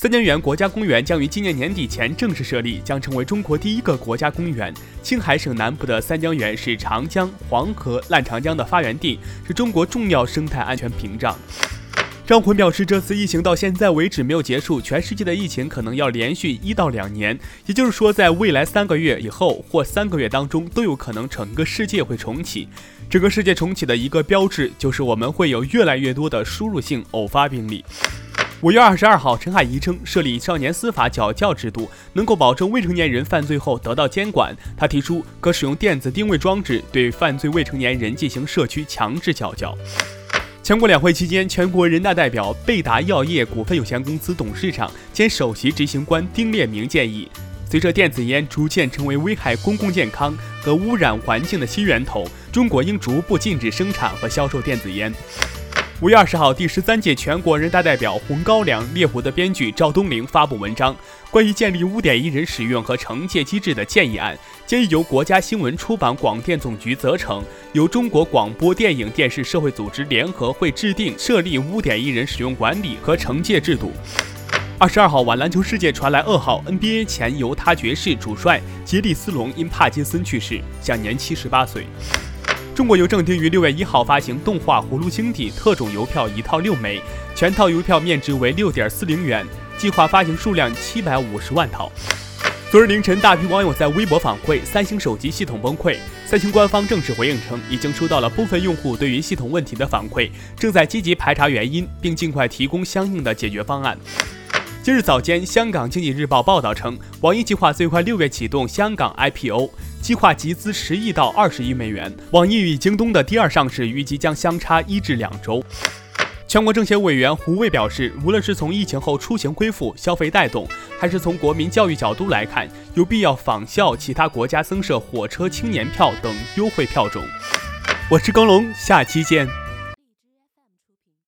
三江源国家公园将于今年年底前正式设立，将成为中国第一个国家公园。青海省南部的三江源是长江、黄河、烂长江的发源地，是中国重要生态安全屏障。张辉表示，这次疫情到现在为止没有结束，全世界的疫情可能要连续一到两年，也就是说，在未来三个月以后或三个月当中，都有可能整个世界会重启。整个世界重启的一个标志，就是我们会有越来越多的输入性偶发病例。五月二十二号，陈海怡称，设立少年司法矫教制度，能够保证未成年人犯罪后得到监管。他提出，可使用电子定位装置对犯罪未成年人进行社区强制矫教。全国两会期间，全国人大代表贝达药业股份有限公司董事长兼首席执行官丁烈明建议，随着电子烟逐渐成为危害公共健康和污染环境的新源头，中国应逐步禁止生产和销售电子烟。五月二十号，第十三届全国人大代表《红高粱》猎狐的编剧赵东陵发布文章，关于建立污点一人使用和惩戒机制的建议案，建议由国家新闻出版广电总局责成，由中国广播电影电视社会组织联合会制定设立污点一人使用管理和惩戒制度。二十二号晚，篮球世界传来噩耗：NBA 前犹他爵士主帅杰里斯隆因帕金森去世，享年七十八岁。中国邮政定于六月一号发行动画《葫芦兄弟》特种邮票一套六枚，全套邮票面值为六点四零元，计划发行数量七百五十万套。昨日凌晨，大批网友在微博反馈三星手机系统崩溃，三星官方正式回应称，已经收到了部分用户对于系统问题的反馈，正在积极排查原因，并尽快提供相应的解决方案。今日早间，香港经济日报报道称，网易计划最快六月启动香港 IPO。计划集资十亿到二十亿美元。网易与京东的第二上市预计将相差一至两周。全国政协委员胡卫表示，无论是从疫情后出行恢复、消费带动，还是从国民教育角度来看，有必要仿效其他国家增设火车青年票等优惠票种。我是高龙，下期见。